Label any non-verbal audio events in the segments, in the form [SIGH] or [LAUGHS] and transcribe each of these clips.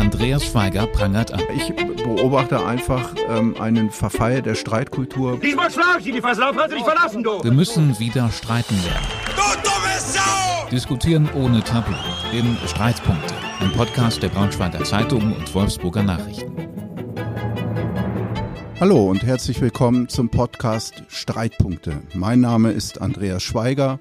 Andreas Schweiger prangert an. Ich beobachte einfach ähm, einen Verfall der Streitkultur. Diesmal schlage ich die, die Fresslauf hast du dich verlassen, du! Wir müssen wieder streiten lernen. Du dumme Sau! Diskutieren ohne Tabu. In Streitpunkte. Ein Podcast der Braunschweiger Zeitung und Wolfsburger Nachrichten. Hallo und herzlich willkommen zum Podcast Streitpunkte. Mein Name ist Andreas Schweiger.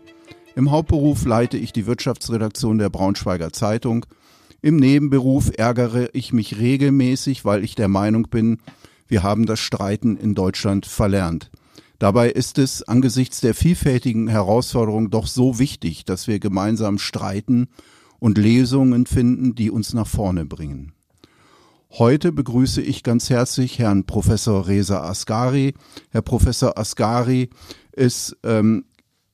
Im Hauptberuf leite ich die Wirtschaftsredaktion der Braunschweiger Zeitung – im Nebenberuf ärgere ich mich regelmäßig, weil ich der Meinung bin, wir haben das Streiten in Deutschland verlernt. Dabei ist es angesichts der vielfältigen Herausforderungen doch so wichtig, dass wir gemeinsam streiten und Lesungen finden, die uns nach vorne bringen. Heute begrüße ich ganz herzlich Herrn Professor Reza Asgari. Herr Professor Asgari ist ähm,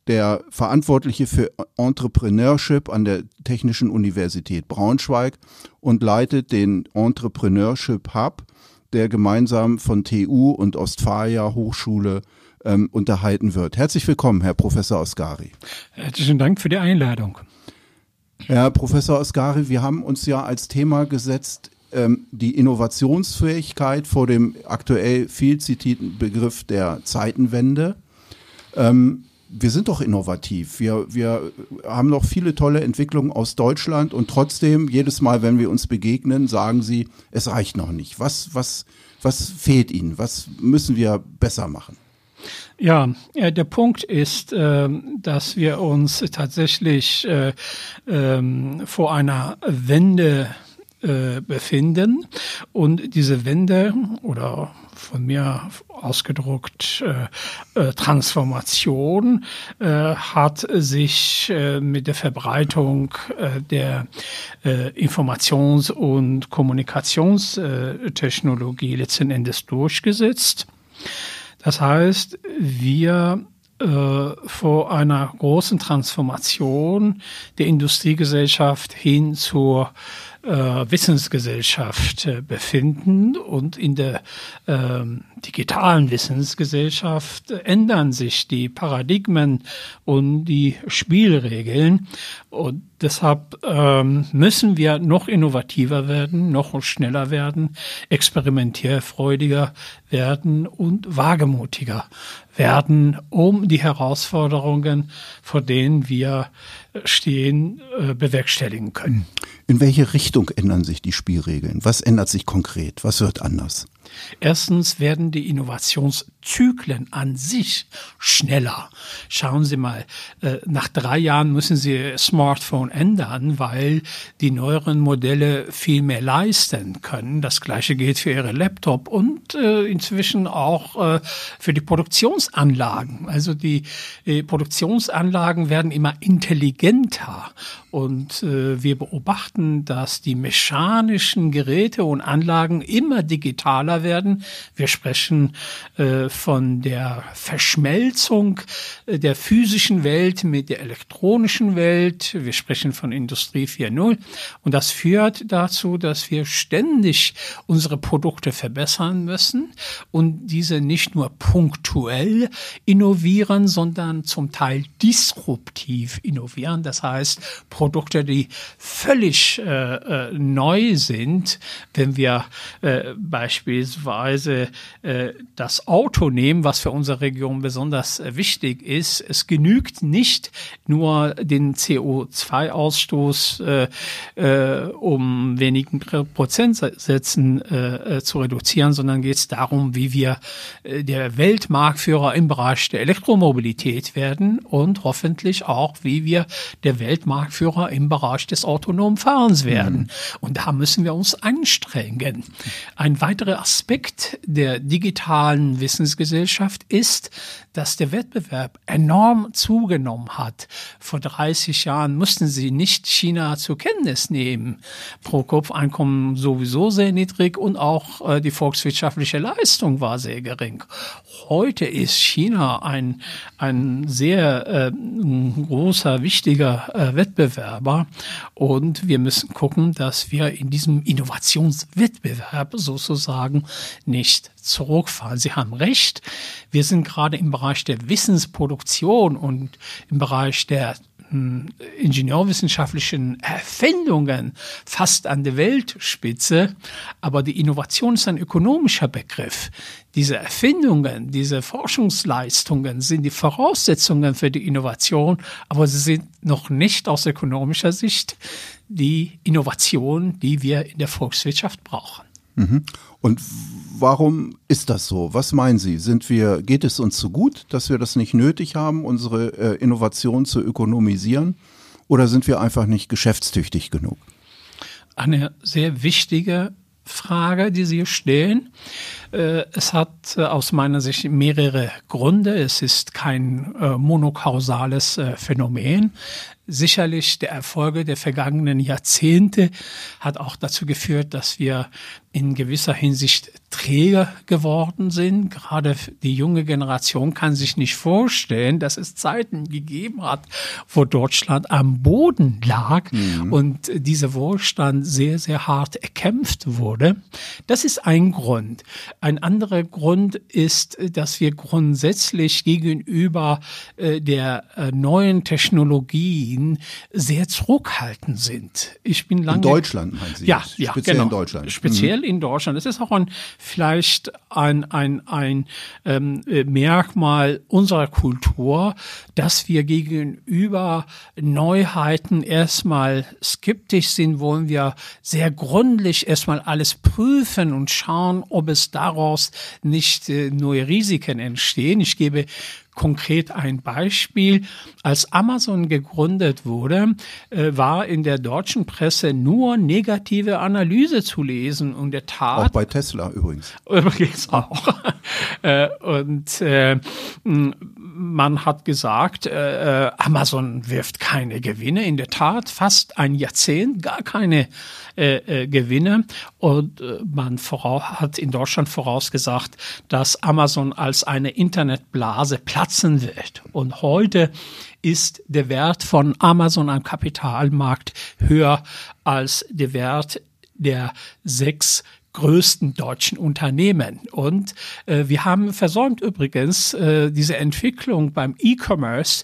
der Verantwortliche für Entrepreneurship an der Technischen Universität Braunschweig und leitet den Entrepreneurship Hub, der gemeinsam von TU und Ostfalia Hochschule ähm, unterhalten wird. Herzlich willkommen, Herr Professor Osgari. Herzlichen Dank für die Einladung. Herr Professor Osgari, wir haben uns ja als Thema gesetzt, ähm, die Innovationsfähigkeit vor dem aktuell viel zitierten Begriff der Zeitenwende. Ähm, wir sind doch innovativ. Wir, wir haben noch viele tolle Entwicklungen aus Deutschland und trotzdem, jedes Mal, wenn wir uns begegnen, sagen sie, es reicht noch nicht. Was, was, was fehlt Ihnen? Was müssen wir besser machen? Ja, äh, der Punkt ist, äh, dass wir uns tatsächlich äh, ähm, vor einer Wende befinden und diese Wende oder von mir ausgedruckt äh, äh, Transformation äh, hat sich äh, mit der Verbreitung äh, der äh, Informations- und Kommunikationstechnologie letzten Endes durchgesetzt. Das heißt, wir vor einer großen Transformation der Industriegesellschaft hin zur äh, Wissensgesellschaft äh, befinden und in der äh, digitalen Wissensgesellschaft ändern sich die Paradigmen und die Spielregeln. Und deshalb ähm, müssen wir noch innovativer werden, noch schneller werden, experimentierfreudiger werden und wagemutiger werden, um die Herausforderungen, vor denen wir stehen, äh, bewerkstelligen können. In welche Richtung ändern sich die Spielregeln? Was ändert sich konkret? Was wird anders? Erstens werden die Innovationszyklen an sich schneller. Schauen Sie mal, äh, nach drei Jahren müssen Sie Smartphone ändern, weil die neueren Modelle viel mehr leisten können. Das gleiche gilt für Ihre Laptop und äh, inzwischen auch äh, für die Produktionsanlagen. Also die Produktionsanlagen werden immer intelligenter und wir beobachten, dass die mechanischen Geräte und Anlagen immer digitaler werden. Wir sprechen äh, von der Verschmelzung äh, der physischen Welt mit der elektronischen Welt. Wir sprechen von Industrie 4.0. Und das führt dazu, dass wir ständig unsere Produkte verbessern müssen und diese nicht nur punktuell innovieren, sondern zum Teil disruptiv innovieren. Das heißt, Produkte, die völlig äh, äh neu sind, wenn wir äh, beispielsweise beispielsweise äh, das Auto nehmen, was für unsere Region besonders äh, wichtig ist. Es genügt nicht nur den CO2-Ausstoß äh, äh, um wenigen Prozentsätzen äh, äh, zu reduzieren, sondern geht es darum, wie wir der Weltmarktführer im Bereich der Elektromobilität werden und hoffentlich auch, wie wir der Weltmarktführer im Bereich des autonomen Fahrens werden. Mhm. Und da müssen wir uns anstrengen. Ein weiterer Aspekt Aspekt der digitalen Wissensgesellschaft ist, dass der Wettbewerb enorm zugenommen hat. Vor 30 Jahren mussten sie nicht China zur Kenntnis nehmen. Pro-Kopf-Einkommen sowieso sehr niedrig und auch äh, die volkswirtschaftliche Leistung war sehr gering. Heute ist China ein, ein sehr äh, großer, wichtiger äh, Wettbewerber und wir müssen gucken, dass wir in diesem Innovationswettbewerb sozusagen nicht zurückfahren. Sie haben recht. Wir sind gerade im Bereich der Wissensproduktion und im Bereich der ingenieurwissenschaftlichen Erfindungen fast an der Weltspitze, aber die Innovation ist ein ökonomischer Begriff. Diese Erfindungen, diese Forschungsleistungen sind die Voraussetzungen für die Innovation, aber sie sind noch nicht aus ökonomischer Sicht die Innovation, die wir in der Volkswirtschaft brauchen. Mhm. Und warum ist das so? Was meinen Sie? Sind wir, geht es uns so gut, dass wir das nicht nötig haben, unsere äh, Innovation zu ökonomisieren? Oder sind wir einfach nicht geschäftstüchtig genug? Eine sehr wichtige Frage, die Sie stellen. Äh, es hat äh, aus meiner Sicht mehrere Gründe. Es ist kein äh, monokausales Phänomen. Sicherlich der Erfolge der vergangenen Jahrzehnte hat auch dazu geführt, dass wir in gewisser Hinsicht träge geworden sind. Gerade die junge Generation kann sich nicht vorstellen, dass es Zeiten gegeben hat, wo Deutschland am Boden lag mhm. und dieser Wohlstand sehr, sehr hart erkämpft wurde. Das ist ein Grund. Ein anderer Grund ist, dass wir grundsätzlich gegenüber äh, der äh, neuen Technologien sehr zurückhaltend sind. Ich bin lange in Deutschland meinen Sie? Ja, ja, speziell genau. in Deutschland. Speziell mhm. in Deutschland. Es ist auch ein vielleicht ein ein ein ähm, Merkmal unserer Kultur, dass wir gegenüber Neuheiten erstmal skeptisch sind, wollen wir sehr gründlich erstmal alles prüfen und schauen, ob es daraus daraus nicht äh, neue Risiken entstehen. Ich gebe konkret ein Beispiel. Als Amazon gegründet wurde, äh, war in der deutschen Presse nur negative Analyse zu lesen und der Tat. Auch bei Tesla übrigens. [LAUGHS] Übrigens auch. [LAUGHS] äh, und äh, man hat gesagt, äh, Amazon wirft keine Gewinne. In der Tat fast ein Jahrzehnt gar keine äh, Gewinne. Und man hat in Deutschland vorausgesagt, dass Amazon als eine Internetblase platzen wird. Und heute ist der Wert von Amazon am Kapitalmarkt höher als der Wert der sechs größten deutschen Unternehmen. Und äh, wir haben versäumt übrigens äh, diese Entwicklung beim E-Commerce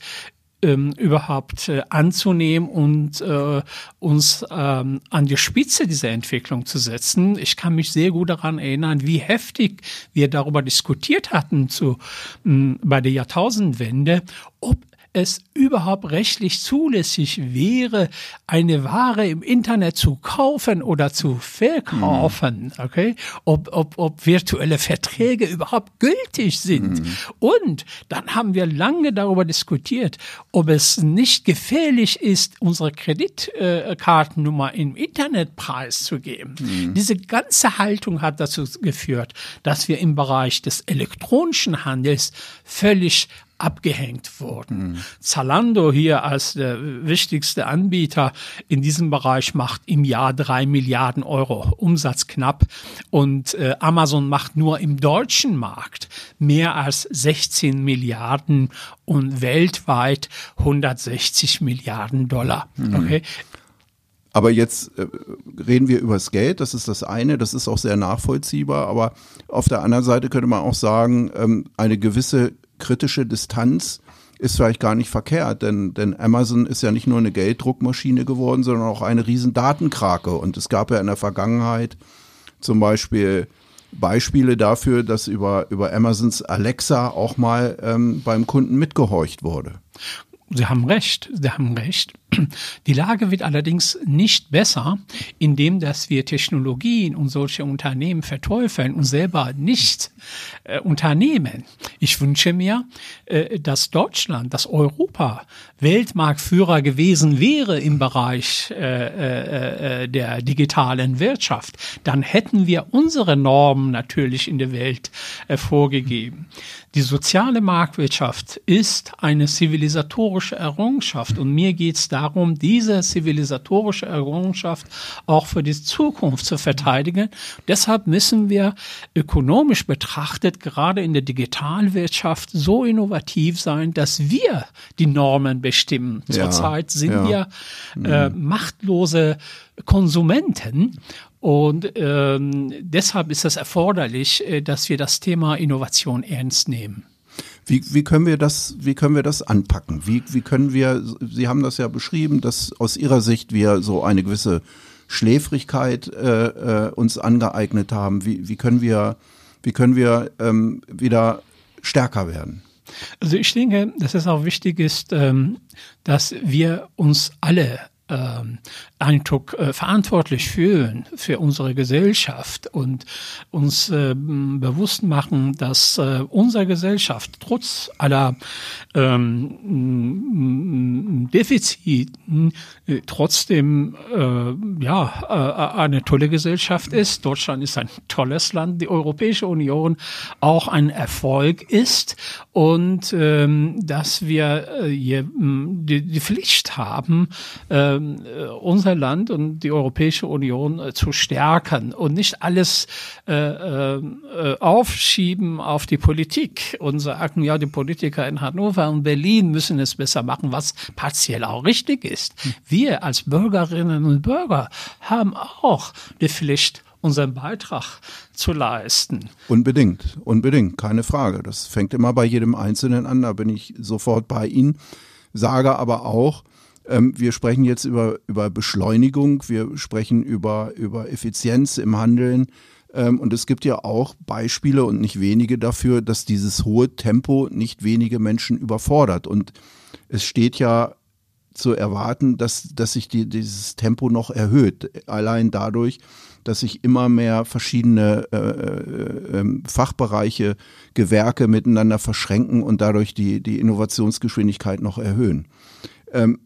ähm, überhaupt äh, anzunehmen und äh, uns ähm, an die Spitze dieser Entwicklung zu setzen. Ich kann mich sehr gut daran erinnern, wie heftig wir darüber diskutiert hatten zu, mh, bei der Jahrtausendwende, ob es überhaupt rechtlich zulässig wäre, eine Ware im Internet zu kaufen oder zu verkaufen, mhm. okay? Ob, ob, ob virtuelle Verträge überhaupt gültig sind. Mhm. Und dann haben wir lange darüber diskutiert, ob es nicht gefährlich ist, unsere Kreditkartennummer im Internet preiszugeben. Mhm. Diese ganze Haltung hat dazu geführt, dass wir im Bereich des elektronischen Handels völlig abgehängt wurden. Mhm. Zalando hier als der wichtigste Anbieter in diesem Bereich macht im Jahr drei Milliarden Euro Umsatz knapp und äh, Amazon macht nur im deutschen Markt mehr als 16 Milliarden und weltweit 160 Milliarden Dollar. Mhm. Okay. Aber jetzt äh, reden wir über das Geld, das ist das eine, das ist auch sehr nachvollziehbar, aber auf der anderen Seite könnte man auch sagen, ähm, eine gewisse kritische Distanz ist vielleicht gar nicht verkehrt, denn, denn Amazon ist ja nicht nur eine Gelddruckmaschine geworden, sondern auch eine riesen Datenkrake. Und es gab ja in der Vergangenheit zum Beispiel Beispiele dafür, dass über, über Amazons Alexa auch mal ähm, beim Kunden mitgehorcht wurde. Sie haben recht, Sie haben recht. Die Lage wird allerdings nicht besser, indem dass wir Technologien und solche Unternehmen verteufeln und selber nicht äh, unternehmen. Ich wünsche mir, äh, dass Deutschland, dass Europa Weltmarktführer gewesen wäre im Bereich äh, äh, äh, der digitalen Wirtschaft. Dann hätten wir unsere Normen natürlich in der Welt äh, vorgegeben. Die soziale Marktwirtschaft ist eine zivilisatorische Errungenschaft und mir geht es darum, diese zivilisatorische Errungenschaft auch für die Zukunft zu verteidigen. Deshalb müssen wir ökonomisch betrachtet gerade in der Digitalwirtschaft so innovativ sein, dass wir die Normen bestimmen. Zurzeit sind ja. wir äh, mhm. machtlose Konsumenten und ähm, deshalb ist es erforderlich, äh, dass wir das Thema Innovation ernst nehmen. Wie, wie können wir das, wie können wir das anpacken? Wie, wie können wir, Sie haben das ja beschrieben, dass aus Ihrer Sicht wir so eine gewisse Schläfrigkeit äh, äh, uns angeeignet haben. Wie, wie können wir, wie können wir ähm, wieder stärker werden? Also ich denke, dass es auch wichtig ist, ähm, dass wir uns alle ähm, Eindruck äh, verantwortlich fühlen für unsere Gesellschaft und uns äh, bewusst machen, dass äh, unsere Gesellschaft trotz aller ähm, Defiziten äh, trotzdem äh, ja äh, eine tolle Gesellschaft ist. Deutschland ist ein tolles Land, die Europäische Union auch ein Erfolg ist und ähm, dass wir die, die Pflicht haben, äh, unser Land und die Europäische Union äh, zu stärken und nicht alles äh, äh, aufschieben auf die Politik und sagen, ja, die Politiker in Hannover und Berlin müssen es besser machen, was partiell auch richtig ist. Wir als Bürgerinnen und Bürger haben auch die Pflicht, unseren Beitrag zu leisten. Unbedingt, unbedingt, keine Frage. Das fängt immer bei jedem Einzelnen an, da bin ich sofort bei Ihnen. Sage aber auch, ähm, wir sprechen jetzt über, über Beschleunigung, wir sprechen über, über Effizienz im Handeln. Ähm, und es gibt ja auch Beispiele und nicht wenige dafür, dass dieses hohe Tempo nicht wenige Menschen überfordert. Und es steht ja zu erwarten, dass, dass sich die, dieses Tempo noch erhöht. Allein dadurch, dass sich immer mehr verschiedene äh, äh, ähm, Fachbereiche, Gewerke miteinander verschränken und dadurch die, die Innovationsgeschwindigkeit noch erhöhen. Ähm,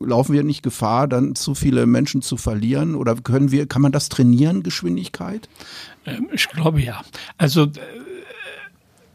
laufen wir nicht Gefahr, dann zu viele Menschen zu verlieren? Oder können wir, kann man das trainieren, Geschwindigkeit? Ähm, ich glaube ja. Also äh,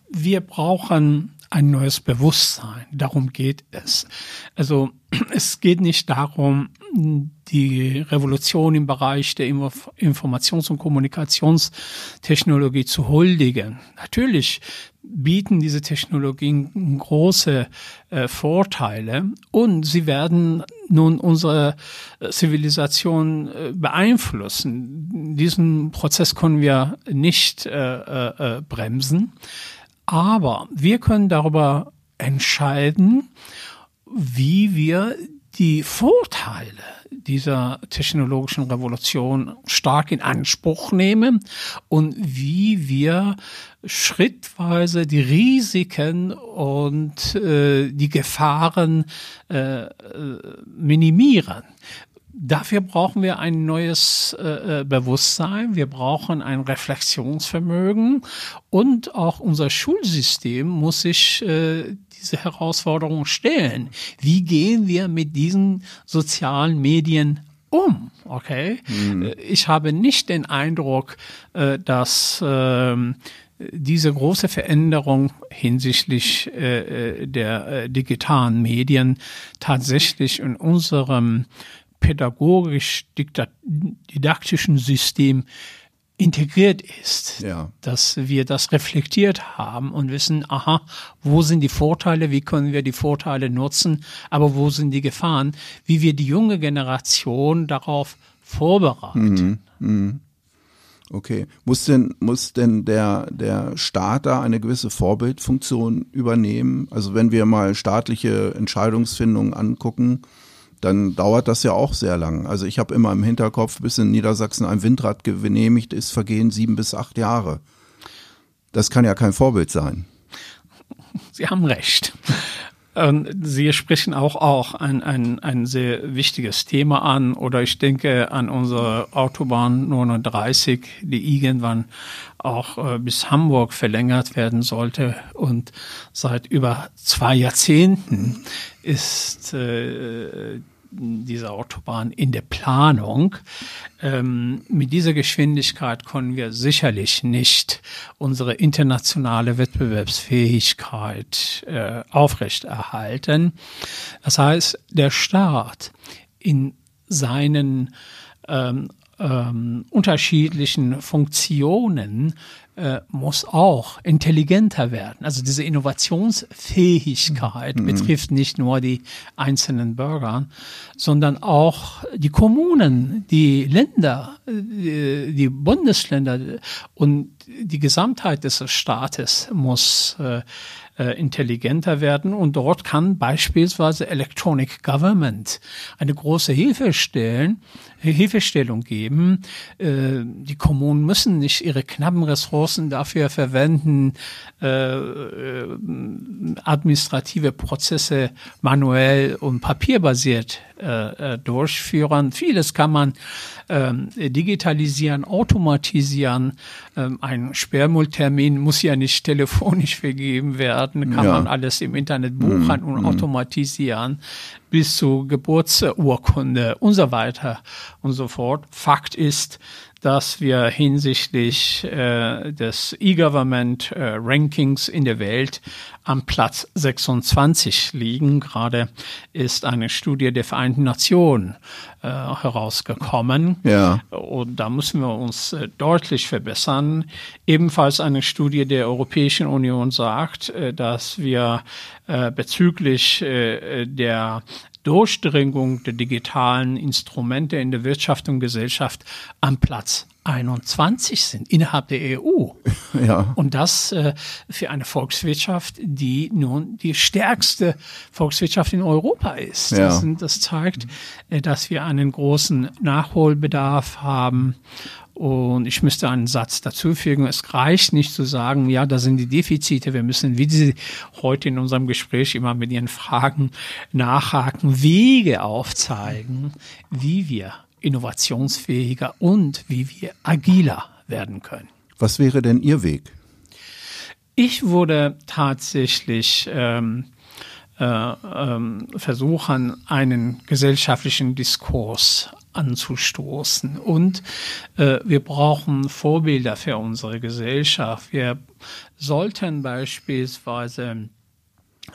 wir brauchen ein neues Bewusstsein. Darum geht es. Also [CLEARS THROAT] es geht nicht darum, die Revolution im Bereich der Informations- und Kommunikationstechnologie zu huldigen. Natürlich bieten diese Technologien große äh, Vorteile und sie werden nun unsere äh, Zivilisation äh, beeinflussen. Diesen Prozess können wir nicht äh, äh, bremsen, aber wir können darüber entscheiden, wie wir die Vorteile dieser technologischen Revolution stark in Anspruch nehmen und wie wir schrittweise die Risiken und äh, die Gefahren äh, äh minimieren. Dafür brauchen wir ein neues äh, äh, Bewusstsein, wir brauchen ein Reflexionsvermögen und auch unser Schulsystem muss sich äh, diese Herausforderung stellen. Wie gehen wir mit diesen sozialen Medien um? Okay, mhm. ich habe nicht den Eindruck, äh, dass äh, diese große Veränderung hinsichtlich äh, der äh, digitalen Medien tatsächlich in unserem pädagogisch-didaktischen System integriert ist, ja. dass wir das reflektiert haben und wissen, aha, wo sind die Vorteile, wie können wir die Vorteile nutzen, aber wo sind die Gefahren, wie wir die junge Generation darauf vorbereiten. Mhm. Mhm. Okay. Muss denn, muss denn der, der Staat da eine gewisse Vorbildfunktion übernehmen? Also wenn wir mal staatliche Entscheidungsfindungen angucken, dann dauert das ja auch sehr lang. Also ich habe immer im Hinterkopf, bis in Niedersachsen ein Windrad genehmigt ist, vergehen sieben bis acht Jahre. Das kann ja kein Vorbild sein. Sie haben recht. Sie sprechen auch, auch ein, ein, ein sehr wichtiges Thema an oder ich denke an unsere Autobahn 39, die irgendwann auch äh, bis Hamburg verlängert werden sollte und seit über zwei Jahrzehnten ist äh, dieser Autobahn in der Planung. Ähm, mit dieser Geschwindigkeit können wir sicherlich nicht unsere internationale Wettbewerbsfähigkeit äh, aufrechterhalten. Das heißt, der Staat in seinen ähm, ähm, unterschiedlichen Funktionen äh, muss auch intelligenter werden. Also diese Innovationsfähigkeit mhm. betrifft nicht nur die einzelnen Bürger, sondern auch die Kommunen, die Länder, äh, die Bundesländer und die Gesamtheit des Staates muss äh, äh, intelligenter werden. Und dort kann beispielsweise Electronic Government eine große Hilfe stellen, Hilfestellung geben. Äh, die Kommunen müssen nicht ihre knappen Ressourcen dafür verwenden, äh, äh administrative Prozesse manuell und papierbasiert äh, durchführen. Vieles kann man ähm, digitalisieren, automatisieren. Ähm, ein Sperrmülltermin muss ja nicht telefonisch vergeben werden, kann ja. man alles im Internet buchen mhm. und mhm. automatisieren bis zu Geburtsurkunde und so weiter und so fort. Fakt ist, dass wir hinsichtlich äh, des E-Government äh, in der Welt am Platz 26 liegen. Gerade ist eine Studie der Vereinten Nationen äh, herausgekommen. Ja. Und da müssen wir uns äh, deutlich verbessern. Ebenfalls eine Studie der Europäischen Union sagt, äh, dass wir äh, bezüglich der Durchdringung der digitalen Instrumente in der Wirtschaft und Gesellschaft am Platz 21 sind innerhalb der EU. [LAUGHS] Ja. Und das äh, für eine Volkswirtschaft, die nun die stärkste Volkswirtschaft in Europa ist. Ja. Das, das zeigt, äh, dass wir einen großen Nachholbedarf haben. Und ich müsste einen Satz dazu fügen. Es reicht nicht zu sagen, ja, da sind die Defizite. Wir müssen, wie Sie heute in unserem Gespräch immer mit Ihren Fragen nachhaken, Wege aufzeigen, wie wir innovationsfähiger und wie wir agiler werden können. Was wäre denn Ihr Weg? Ich würde tatsächlich ähm, äh, ähm, versuchen, einen gesellschaftlichen Diskurs anzustoßen. Und äh, wir brauchen Vorbilder für unsere Gesellschaft. Wir sollten beispielsweise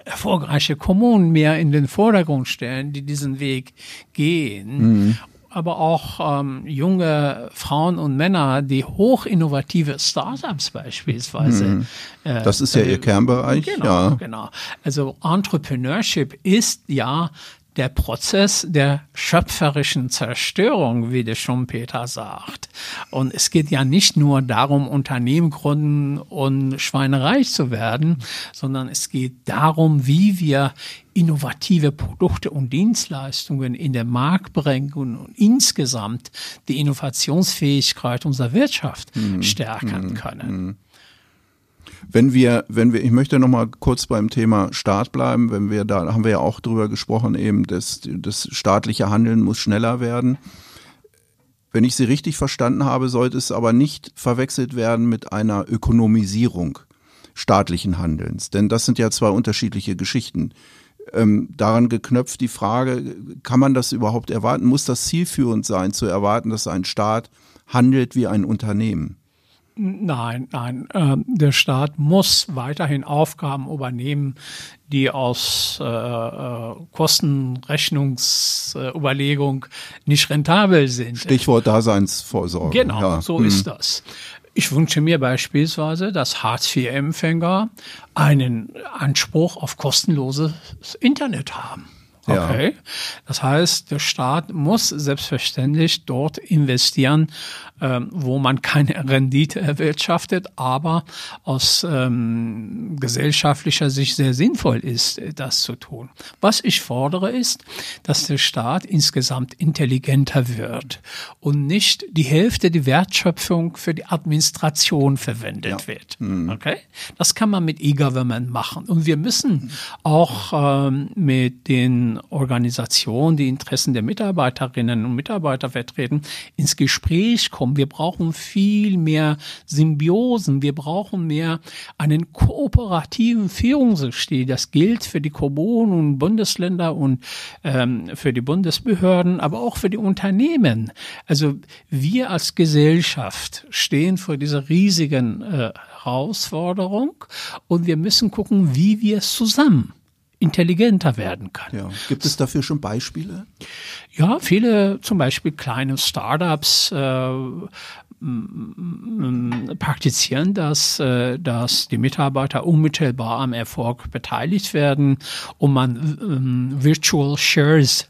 erfolgreiche Kommunen mehr in den Vordergrund stellen, die diesen Weg gehen. Mhm aber auch ähm, junge Frauen und Männer, die hochinnovative Startups beispielsweise. Mhm. Äh, das ist ja äh, Ihr Kernbereich. Genau, ja. genau. Also Entrepreneurship ist ja der Prozess der schöpferischen Zerstörung, wie der Schumpeter sagt. Und es geht ja nicht nur darum, Unternehmen gründen und schweinereich zu werden, sondern es geht darum, wie wir innovative Produkte und Dienstleistungen in den Markt bringen und insgesamt die Innovationsfähigkeit unserer Wirtschaft mhm. stärken mhm. können. Mhm. Wenn wir, wenn wir, ich möchte noch mal kurz beim Thema Staat bleiben, wenn wir da haben wir ja auch drüber gesprochen, eben das, das staatliche Handeln muss schneller werden. Wenn ich Sie richtig verstanden habe, sollte es aber nicht verwechselt werden mit einer Ökonomisierung staatlichen Handelns, denn das sind ja zwei unterschiedliche Geschichten. Ähm, daran geknöpft die Frage, kann man das überhaupt erwarten? Muss das zielführend sein, zu erwarten, dass ein Staat handelt wie ein Unternehmen? Nein, nein. Äh, der Staat muss weiterhin Aufgaben übernehmen, die aus äh, äh, Kostenrechnungsüberlegung nicht rentabel sind. Stichwort Daseinsvorsorge. Genau, ja. so hm. ist das. Ich wünsche mir beispielsweise, dass Hartz-IV-Empfänger einen Anspruch auf kostenloses Internet haben. Okay. Ja. Das heißt, der Staat muss selbstverständlich dort investieren, ähm, wo man keine Rendite erwirtschaftet, aber aus ähm, gesellschaftlicher Sicht sehr sinnvoll ist, das zu tun. Was ich fordere ist, dass der Staat insgesamt intelligenter wird und nicht die Hälfte der Wertschöpfung für die Administration verwendet ja. wird. Mhm. Okay? Das kann man mit E-Government machen. Und wir müssen auch ähm, mit den Organisationen, die Interessen der Mitarbeiterinnen und Mitarbeiter vertreten, ins Gespräch kommen. Wir brauchen viel mehr Symbiosen. Wir brauchen mehr einen kooperativen Führungsstil. Das gilt für die Kommunen und Bundesländer und ähm, für die Bundesbehörden, aber auch für die Unternehmen. Also wir als Gesellschaft stehen vor dieser riesigen äh, Herausforderung und wir müssen gucken, wie wir es zusammen intelligenter werden kann. Ja. Gibt es dafür schon Beispiele? Ja, viele zum Beispiel kleine Startups äh, praktizieren das, äh, dass die Mitarbeiter unmittelbar am Erfolg beteiligt werden und man ähm, Virtual Shares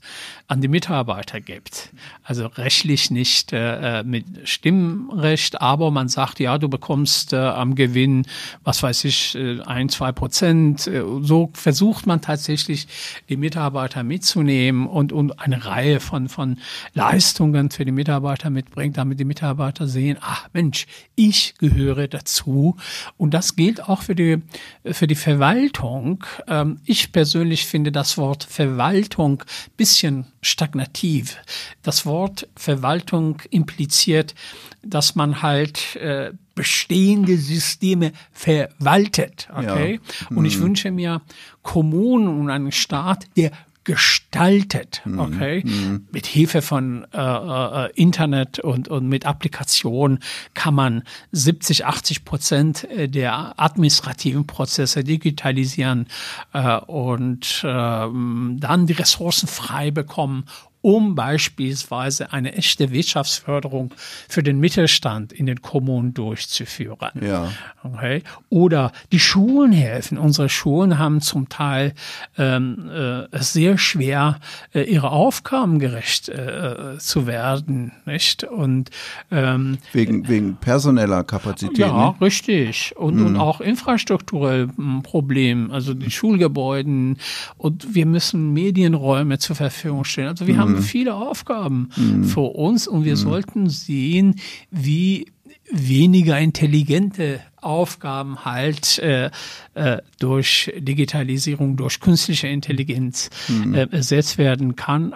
an die Mitarbeiter gibt. Also rechtlich nicht äh, äh, mit Stimmrecht, aber man sagt, ja, du bekommst äh, am Gewinn, was weiß ich, äh, ein, zwei Prozent. Äh, so versucht man tatsächlich, die Mitarbeiter mitzunehmen und, und eine Reihe von, von Leistungen für die Mitarbeiter mitbringt, damit die Mitarbeiter sehen, ach Mensch, ich gehöre dazu. Und das gilt auch für die, für die Verwaltung. Ähm, ich persönlich finde das Wort Verwaltung bisschen stagnativ. Das Wort Verwaltung impliziert, dass man halt äh, bestehende Systeme verwaltet. Okay? Ja. Und ich mhm. wünsche mir Kommunen und einen Staat, der gestaltet, mhm. okay, mhm. mit Hilfe von äh, äh, Internet und, und mit Applikationen kann man 70, 80 Prozent der administrativen Prozesse digitalisieren äh, und äh, dann die Ressourcen frei bekommen, um beispielsweise eine echte Wirtschaftsförderung für den Mittelstand in den Kommunen durchzuführen. Ja. Okay. Oder die Schulen helfen. Unsere Schulen haben zum Teil ähm, äh, sehr schwer, äh, ihre Aufgaben gerecht äh, zu werden, nicht? Und ähm, wegen wegen personeller Kapazität. Ja, ne? richtig. Und, mhm. und auch infrastrukturell ein Problem. Also die Schulgebäuden und wir müssen Medienräume zur Verfügung stellen. Also wir mhm. haben haben mhm. viele Aufgaben mhm. vor uns und wir mhm. sollten sehen, wie weniger intelligente Aufgaben halt äh, äh, durch Digitalisierung, durch künstliche Intelligenz äh, ersetzt werden kann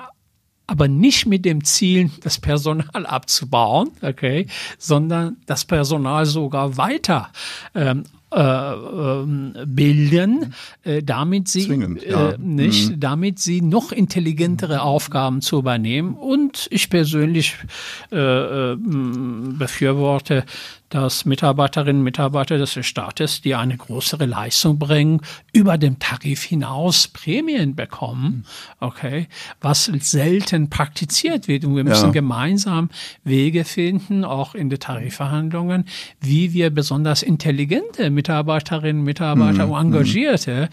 aber nicht mit dem Ziel, das Personal abzubauen, okay, sondern das Personal sogar weiter ähm, äh, ähm, bilden, äh, damit sie äh, ja. äh, nicht, mhm. damit sie noch intelligentere Aufgaben zu übernehmen. Und ich persönlich äh, äh befürworte dass Mitarbeiterinnen und Mitarbeiter des Staates, die eine größere Leistung bringen, über dem Tarif hinaus Prämien bekommen, okay, was selten praktiziert wird. Und wir müssen ja. gemeinsam Wege finden, auch in den Tarifverhandlungen, wie wir besonders intelligente Mitarbeiterinnen und Mitarbeiter mhm. und Engagierte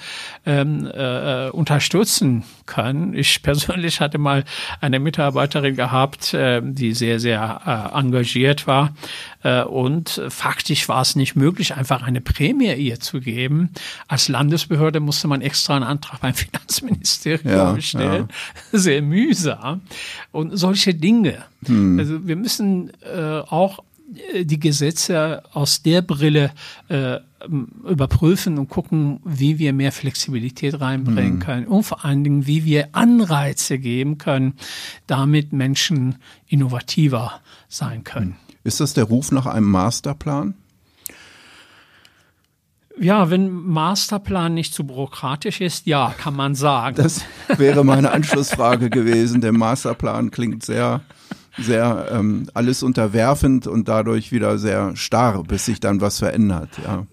ähm, äh, unterstützen können. Ich persönlich hatte mal eine Mitarbeiterin gehabt, äh, die sehr, sehr äh, engagiert war und faktisch war es nicht möglich, einfach eine Prämie ihr zu geben. Als Landesbehörde musste man extra einen Antrag beim [LAUGHS] Finanzministerium ja, stellen. Ja. Sehr mühsam. Und solche Dinge. Hm. Also wir müssen äh, auch äh, die Gesetze aus der Brille äh, überprüfen und gucken, wie wir mehr Flexibilität reinbringen mhm. können und vor allen Dingen, wie wir Anreize geben können, damit Menschen innovativer sein können. Ist das der Ruf nach einem Masterplan? Ja, wenn Masterplan nicht zu bürokratisch ist, ja, kann man sagen. Das wäre meine Anschlussfrage gewesen. Der Masterplan klingt sehr sehr ähm, alles unterwerfend und dadurch wieder sehr starr, bis sich dann was verändert. Ja.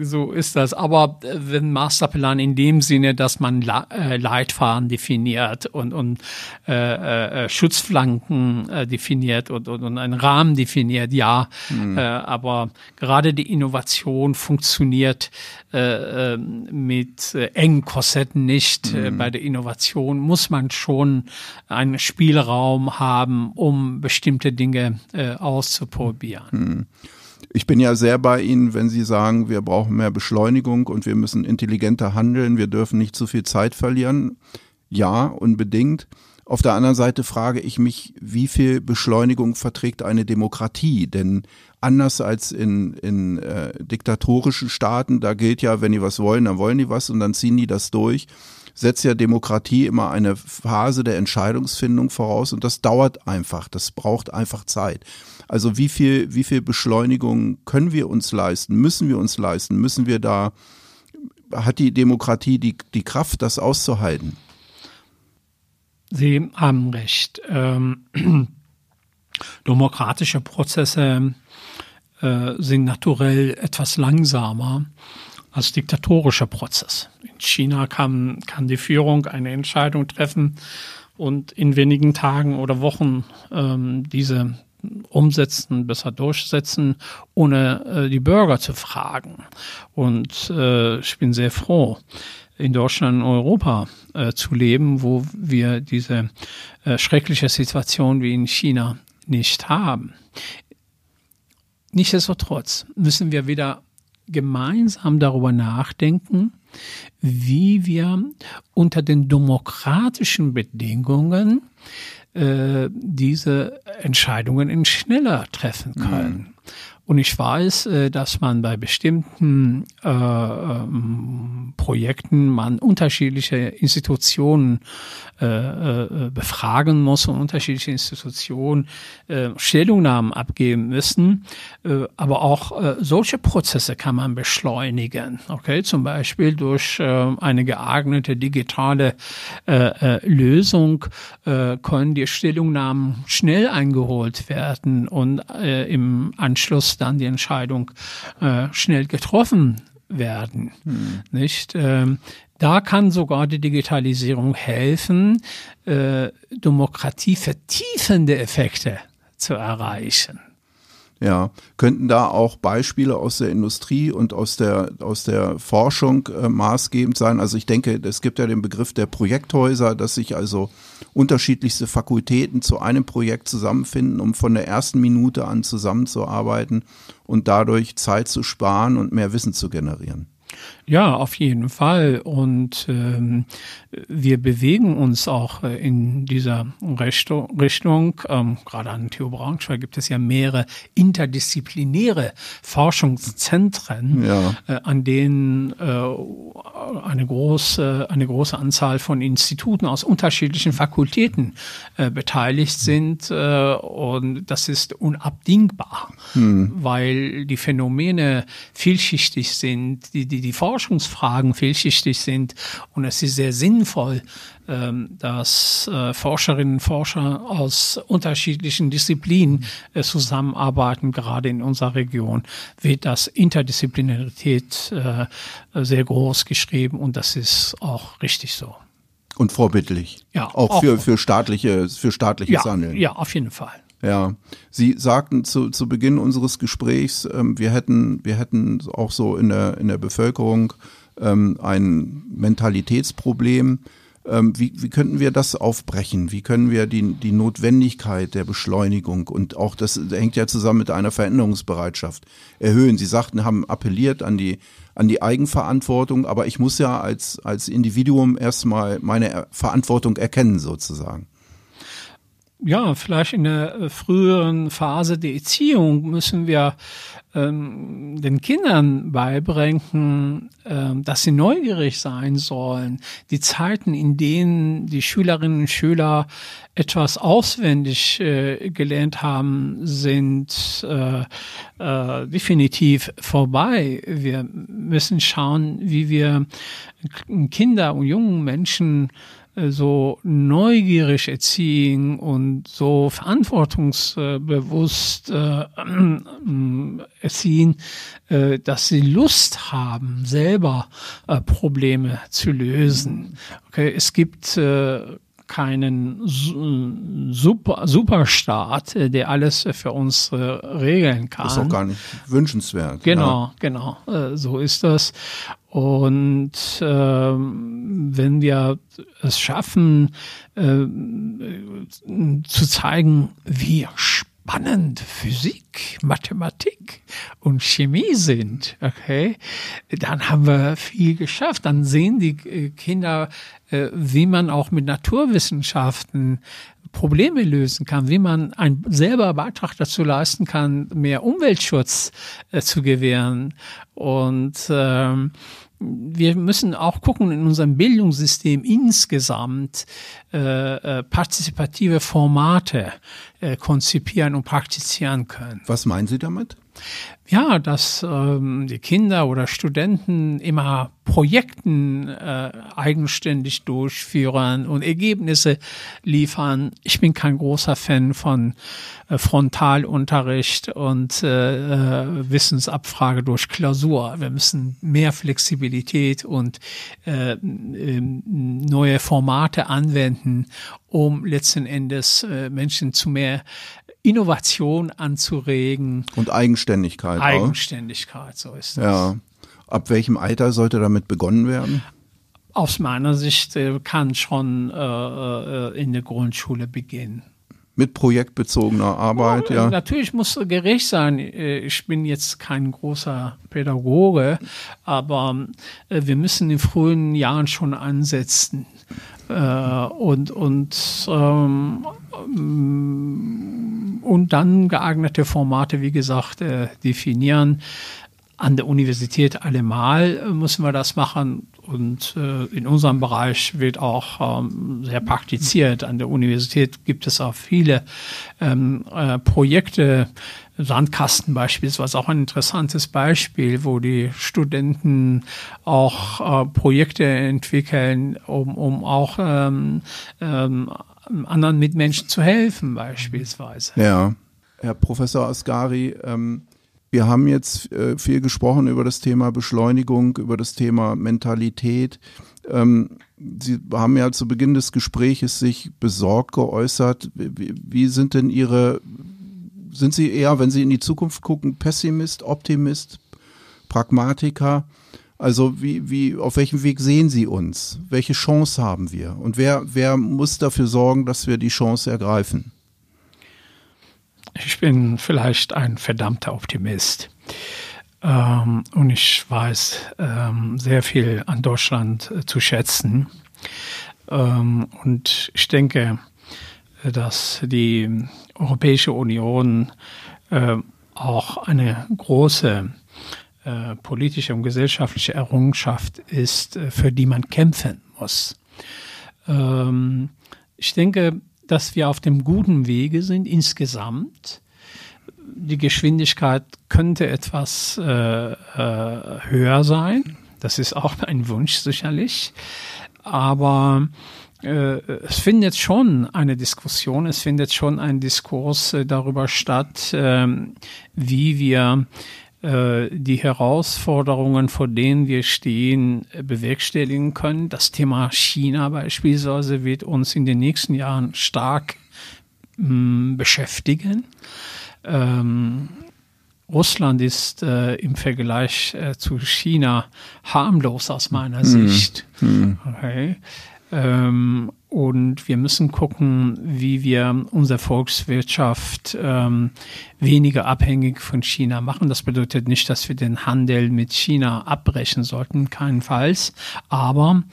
So ist das. Aber äh, wenn Masterplan in dem Sinne, dass man äh, Leitfaden definiert und, und äh, äh, Schutzflanken äh, definiert und, und, und einen Rahmen definiert, ja. Mhm. Aber gerade die Innovation funktioniert äh, mit engen Korsetten nicht. Mhm. bei der Innovation muss man schon einen Spielraum haben, um bestimmte Dinge äh, auszuprobieren. Hm. Ich bin ja sehr bei Ihnen, wenn Sie sagen, wir brauchen mehr Beschleunigung und wir müssen intelligenter handeln, wir dürfen nicht zu viel Zeit verlieren. Ja, unbedingt. Auf der anderen Seite frage ich mich, wie viel Beschleunigung verträgt eine Demokratie? Denn anders als in, in äh, diktatorischen Staaten, da gilt ja, wenn die was wollen, dann wollen die was und dann ziehen die das durch setzt ja Demokratie immer eine Phase der Entscheidungsfindung voraus und das dauert einfach, das braucht einfach Zeit. Also wie viel, wie viel Beschleunigung können wir uns leisten, müssen wir uns leisten, müssen wir da, hat die Demokratie die, die Kraft, das auszuhalten? Sie haben recht. Ähm, [CLEARS THROAT] demokratische Prozesse äh, sind naturell etwas langsamer als diktatorischer Prozess. In China kann, kann die Führung eine Entscheidung treffen und in wenigen Tagen oder Wochen ähm, diese umsetzen, besser durchsetzen, ohne äh, die Bürger zu fragen. Und äh, ich bin sehr froh, in Deutschland und Europa äh, zu leben, wo wir diese äh, schreckliche Situation wie in China nicht haben. Nichtsdestotrotz müssen wir wieder gemeinsam darüber nachdenken, wie wir unter den demokratischen Bedingungen äh, diese Entscheidungen schneller treffen können. Mhm. Und ich weiß, äh, dass man bei bestimmten äh, ähm, Projekten man unterschiedliche Institutionen äh, äh, befragen muss und unterschiedliche Institutionen äh, Stellungnahmen abgeben müssen. Äh, aber auch solche Prozesse kann man beschleunigen. Okay, zum Beispiel durch eine geeignete digitale Lösung können die Stellungnahmen schnell eingeholt werden und im Anschluss dann die Entscheidung äh, schnell getroffen werden. Hm. Nicht? Ähm, da kann sogar die Digitalisierung helfen, äh, Demokratie vertiefende Effekte zu erreichen. Ja, könnten da auch Beispiele aus der Industrie und aus der, aus der Forschung äh, maßgebend sein? Also ich denke, es gibt ja den Begriff der Projekthäuser, dass sich also unterschiedlichste Fakultäten zu einem Projekt zusammenfinden, um von der ersten Minute an zusammenzuarbeiten und dadurch Zeit zu sparen und mehr Wissen zu generieren. Ja, auf jeden Fall. Und ähm, wir bewegen uns auch äh, in dieser Richtung. Richtung. Ähm, gerade an TU Braunschweig gibt es ja mehrere interdisziplinäre Forschungszentren, ja. äh, an denen äh, eine große, eine große Anzahl von Instituten aus unterschiedlichen Fakultäten äh, beteiligt sind. Äh, und das ist unabdingbar, hm. weil die Phänomene vielschichtig sind, die, die, die Forschungsfragen vielschichtig sind. Und es ist sehr sinnvoll, ähm, dass äh, Forscherinnen und Forscher aus unterschiedlichen Disziplinen äh, zusammenarbeiten. Gerade in unserer Region wird das Interdisziplinarität äh, sehr groß geschrieben und das ist auch richtig so. Und vorbildlich. Ja. Auch, auch für, für staatliche, für staatliches ja, Handeln. Ja, auf jeden Fall. Ja, Sie sagten zu, zu Beginn unseres Gesprächs, ähm, wir hätten, wir hätten auch so in der, in der Bevölkerung ähm, ein Mentalitätsproblem. Ähm, wie, wie könnten wir das aufbrechen? Wie können wir die, die Notwendigkeit der Beschleunigung und auch das hängt ja zusammen mit einer Veränderungsbereitschaft erhöhen? Sie sagten, haben appelliert an die, an die Eigenverantwortung, aber ich muss ja als, als Individuum erstmal meine Verantwortung erkennen sozusagen ja, vielleicht in der äh, früheren Phase der Erziehung müssen wir ähm, den Kindern beibringen, ähm, dass sie neugierig sein sollen. Die Zeiten, in denen die Schülerinnen und Schüler etwas auswendig äh, gelernt haben, sind äh, äh, definitiv vorbei. Wir müssen schauen, wie wir Kinder und jungen Menschen so neugierig erziehen und so verantwortungsbewusst äh, erziehen, äh, dass sie Lust haben, selber äh, Probleme zu lösen. Okay, es gibt äh, keinen Super, Superstaat, äh, der alles für uns äh, regeln kann. Ist auch gar nicht wünschenswert. Genau, ja. genau, äh, so ist das. Und ähm, wenn wir es schaffen, äh, zu zeigen, wie spannend Physik, Mathematik und Chemie sind, okay, dann haben wir viel geschafft. Dann sehen die äh, Kinder, äh, wie man auch mit Naturwissenschaften Probleme lösen kann, wie man einen selber Beitrag dazu leisten kann, mehr Umweltschutz äh, zu gewähren. Und ähm, wir müssen auch gucken in unserem Bildungssystem insgesamt äh, äh, partizipative Formate äh, konzipieren und praktizieren können. Was meinen Sie damit? Ja, dass ähm, die Kinder oder Studenten immer Projekten äh, eigenständig durchführen und Ergebnisse liefern. Ich bin kein großer Fan von äh, Frontalunterricht und äh, äh, Wissensabfrage durch Klausur. Wir müssen mehr Flexibilität und äh, äh, neue Formate anwenden, um letzten Endes äh, Menschen zu mehr Innovation anzuregen. Und Eigenständigkeit. Eigenständigkeit, auch. so ist das. Ja. Ab welchem Alter sollte damit begonnen werden? Aus meiner Sicht äh, kann schon äh, äh, in der Grundschule beginnen. Mit projektbezogener Arbeit, oh, ja. Natürlich muss gerecht sein. Äh, ich bin jetzt kein großer Pädagoge, aber wir müssen in frühen Jahren schon ansetzen. Äh, und und ähm, und dann geeignete Formate, wie gesagt, äh, definieren. An der Universität allemal äh, müssen wir das machen und äh, in unserem Bereich wird auch ähm, sehr praktiziert. An der Universität gibt es auch viele ähm, äh, Projekte, Sandkasten beispielsweise auch ein interessantes Beispiel, wo die Studenten auch äh, Projekte entwickeln, um, um auch ähm, ähm, anderen Mitmenschen zu helfen beispielsweise. Ja, Herr Professor Asgari, ähm, wir haben jetzt äh, viel gesprochen über das Thema Beschleunigung, über das Thema Mentalität. Ähm, Sie haben ja zu Beginn des Gespräches sich besorgt geäußert. Wie, wie sind denn Ihre sind Sie eher, wenn Sie in die Zukunft gucken, Pessimist, Optimist, Pragmatiker? Also wie, wie, auf welchem Weg sehen Sie uns? Welche Chance haben wir? Und wer, wer muss dafür sorgen, dass wir die Chance ergreifen? Ich bin vielleicht ein verdammter Optimist. Ähm, und ich weiß ähm, sehr viel an Deutschland äh, zu schätzen. Ähm, und ich denke, dass die Europäische Union äh, auch eine große äh, politische und gesellschaftliche Errungenschaft ist, äh, für die man kämpfen muss. Ähm, ich denke, dass wir auf dem guten Wege sind insgesamt. Die Geschwindigkeit könnte etwas äh, äh, höher sein. Das ist auch ein Wunsch sicherlich. Aber äh, es findet schon eine Diskussion, es findet schon ein Diskurs äh, darüber statt, ähm, wie wir äh, die Herausforderungen, vor denen wir stehen, bewerkstelligen können. Das Thema China beispielsweise wird uns in den nächsten Jahren stark mh, beschäftigen. Ähm, Russland ist äh, im Vergleich äh, zu China harmlos aus meiner hm. Sicht. Hm. Okay. Ähm, und wir müssen gucken, wie wir unsere Volkswirtschaft ähm, weniger abhängig von China machen. Das bedeutet nicht, dass wir den Handel mit China abbrechen sollten, keinenfalls. Aber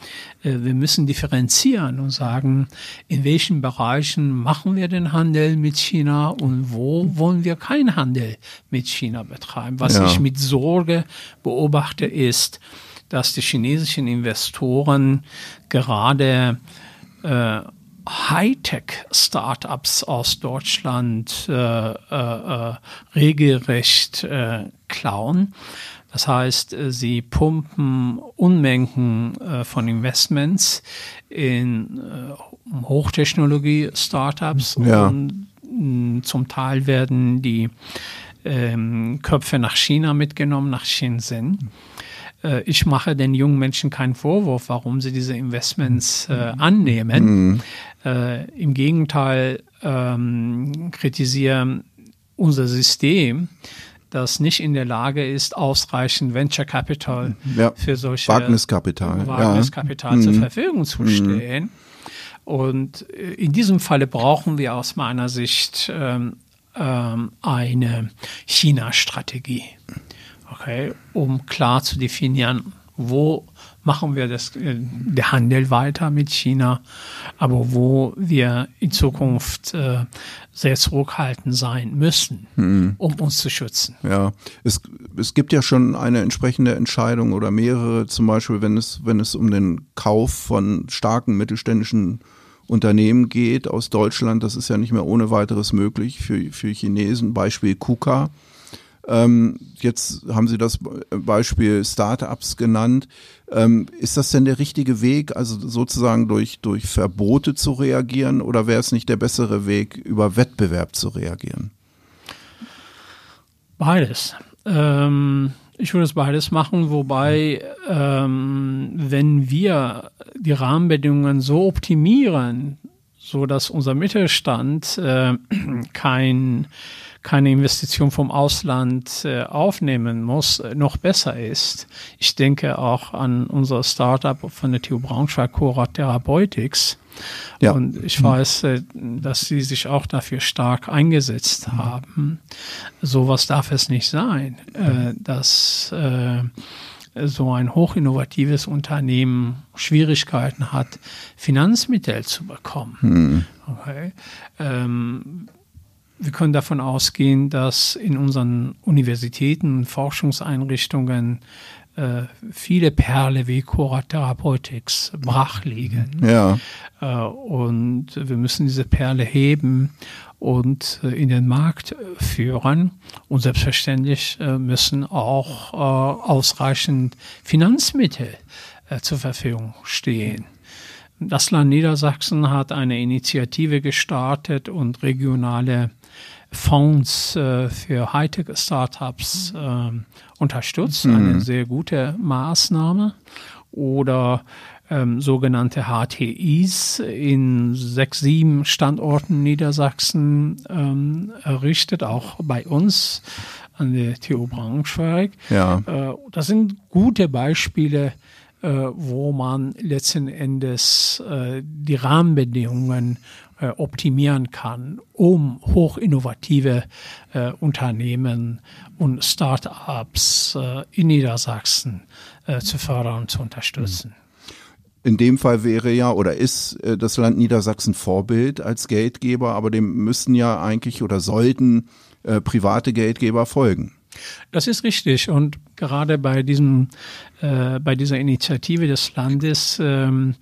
äh, wir müssen differenzieren und sagen, in welchen Bereichen machen wir den Handel mit China und wo wollen wir keinen Handel mit China betreiben. Was ja. ich mit Sorge beobachte, ist, dass die chinesischen Investoren gerade äh, Hightech-Startups aus Deutschland äh, äh, äh, regelrecht äh, klauen. Das heißt, äh, sie pumpen Unmengen von Investments in Hochtechnologie-Startups ja. und mm, zum Teil werden die ähm, Köpfe nach China mitgenommen, nach Shenzhen. Äh, ich mache den jungen Menschen keinen Vorwurf, warum sie diese Investments äh, annehmen. Mhm. Äh, Im Gegenteil ähm, kritisieren unser System, das nicht in der Lage ist, ausreichend Venture Capital ja. für solche Wagniskapital, Wagniskapital ja. zur mhm. Verfügung zu stellen. Mhm. Und äh, in diesem Falle brauchen wir aus meiner Sicht ähm, ähm, eine China-Strategie okay, um klar zu definieren, wo machen wir das, äh, der Handel weiter mit China, aber wo wir in Zukunft äh, sehr zurückhaltend sein müssen, mhm. um uns zu schützen. Ja, es, es gibt ja schon eine entsprechende Entscheidung oder mehrere, zum Beispiel, wenn es, wenn es um den Kauf von starken mittelständischen Unternehmen geht aus Deutschland, das ist ja nicht mehr ohne weiteres möglich für, für Chinesen, Beispiel KUKA Ähm, jetzt haben Sie das Beispiel Startups genannt. Ähm, ist das denn der richtige Weg, also sozusagen durch, durch Verbote zu reagieren oder wäre es nicht der bessere Weg, über Wettbewerb zu reagieren? Beides. Ähm, ich würde es beides machen, wobei, ähm, wenn wir die Rahmenbedingungen so optimieren, so dass unser Mittelstand äh, [CLEARS THROAT] kein keine Investition vom Ausland äh, aufnehmen muss, äh, noch besser ist. Ich denke auch an unser Startup von der TU Braunschweig, Cora Therapeutics. Ja. Und ich mhm. weiß, äh, dass sie sich auch dafür stark eingesetzt mhm. haben. Sowas darf es nicht sein, äh, dass äh, so ein hochinnovatives Unternehmen Schwierigkeiten hat, Finanzmittel zu bekommen. Mhm. Okay. Ähm, wir können davon ausgehen, dass in unseren Universitäten und Forschungseinrichtungen äh, viele Perle wie Cora Therapeutics brach liegen. Ja. Äh, und wir müssen diese Perle heben und äh, in den Markt führen. Und selbstverständlich müssen auch ausreichend Finanzmittel zur Verfügung stehen. Das Land Niedersachsen hat eine Initiative gestartet und regionale Fonds äh, für Hightech-Startups äh, unterstützt. Mhm. Eine sehr gute Maßnahme. Oder ähm, sogenannte HTIs in sechs, sieben Standorten Niedersachsen ähm, errichtet, auch bei uns an der TU Braunschweig. Ja. Äh, das sind gute Beispiele, äh, wo man letzten Endes äh, die Rahmenbedingungen optimieren kann, um hochinnovative äh, Unternehmen und Start-ups äh, in Niedersachsen äh, zu fördern und zu unterstützen. In dem Fall wäre ja oder ist äh, das Land Niedersachsen Vorbild als Geldgeber, aber dem müssen ja eigentlich oder sollten äh, private Geldgeber folgen. Das ist richtig und gerade bei diesem äh, bei dieser Initiative des Landes ähm,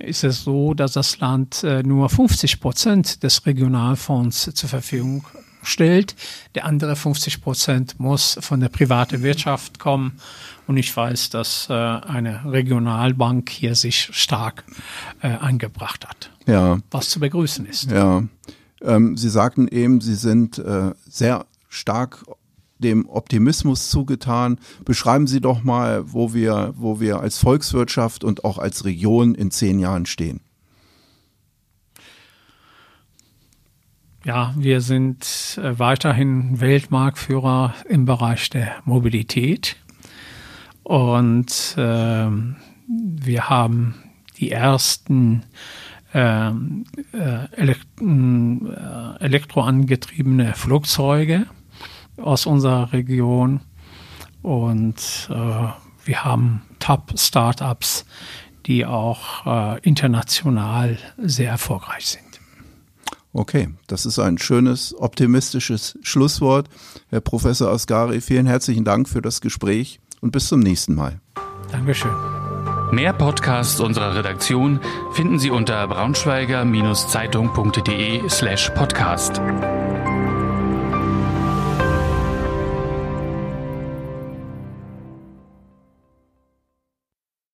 ist es so, dass das Land äh, nur 50 Prozent des Regionalfonds zur Verfügung stellt. Der andere 50 Prozent muss von der privaten Wirtschaft kommen. Und ich weiß, dass äh, eine Regionalbank hier sich stark äh, eingebracht hat. Ja. Was zu begrüßen ist. Ja. Ähm, Sie sagten eben, Sie sind äh, sehr stark dem Optimismus zugetan. Beschreiben Sie doch mal, wo wir, wo wir als Volkswirtschaft und auch als Region in zehn Jahren stehen. Ja, wir sind äh, weiterhin Weltmarktführer im Bereich der Mobilität und äh, wir haben die ersten ähm, äh, elekt äh, elektroangetriebene Flugzeuge aus unserer Region und äh, wir haben Top-Startups, die auch äh, international sehr erfolgreich sind. Okay, das ist ein schönes, optimistisches Schlusswort. Herr Professor Asgari, vielen herzlichen Dank für das Gespräch und bis zum nächsten Mal. Dankeschön. Mehr Podcasts unserer Redaktion finden Sie unter braunschweiger-zeitung.de slash podcast.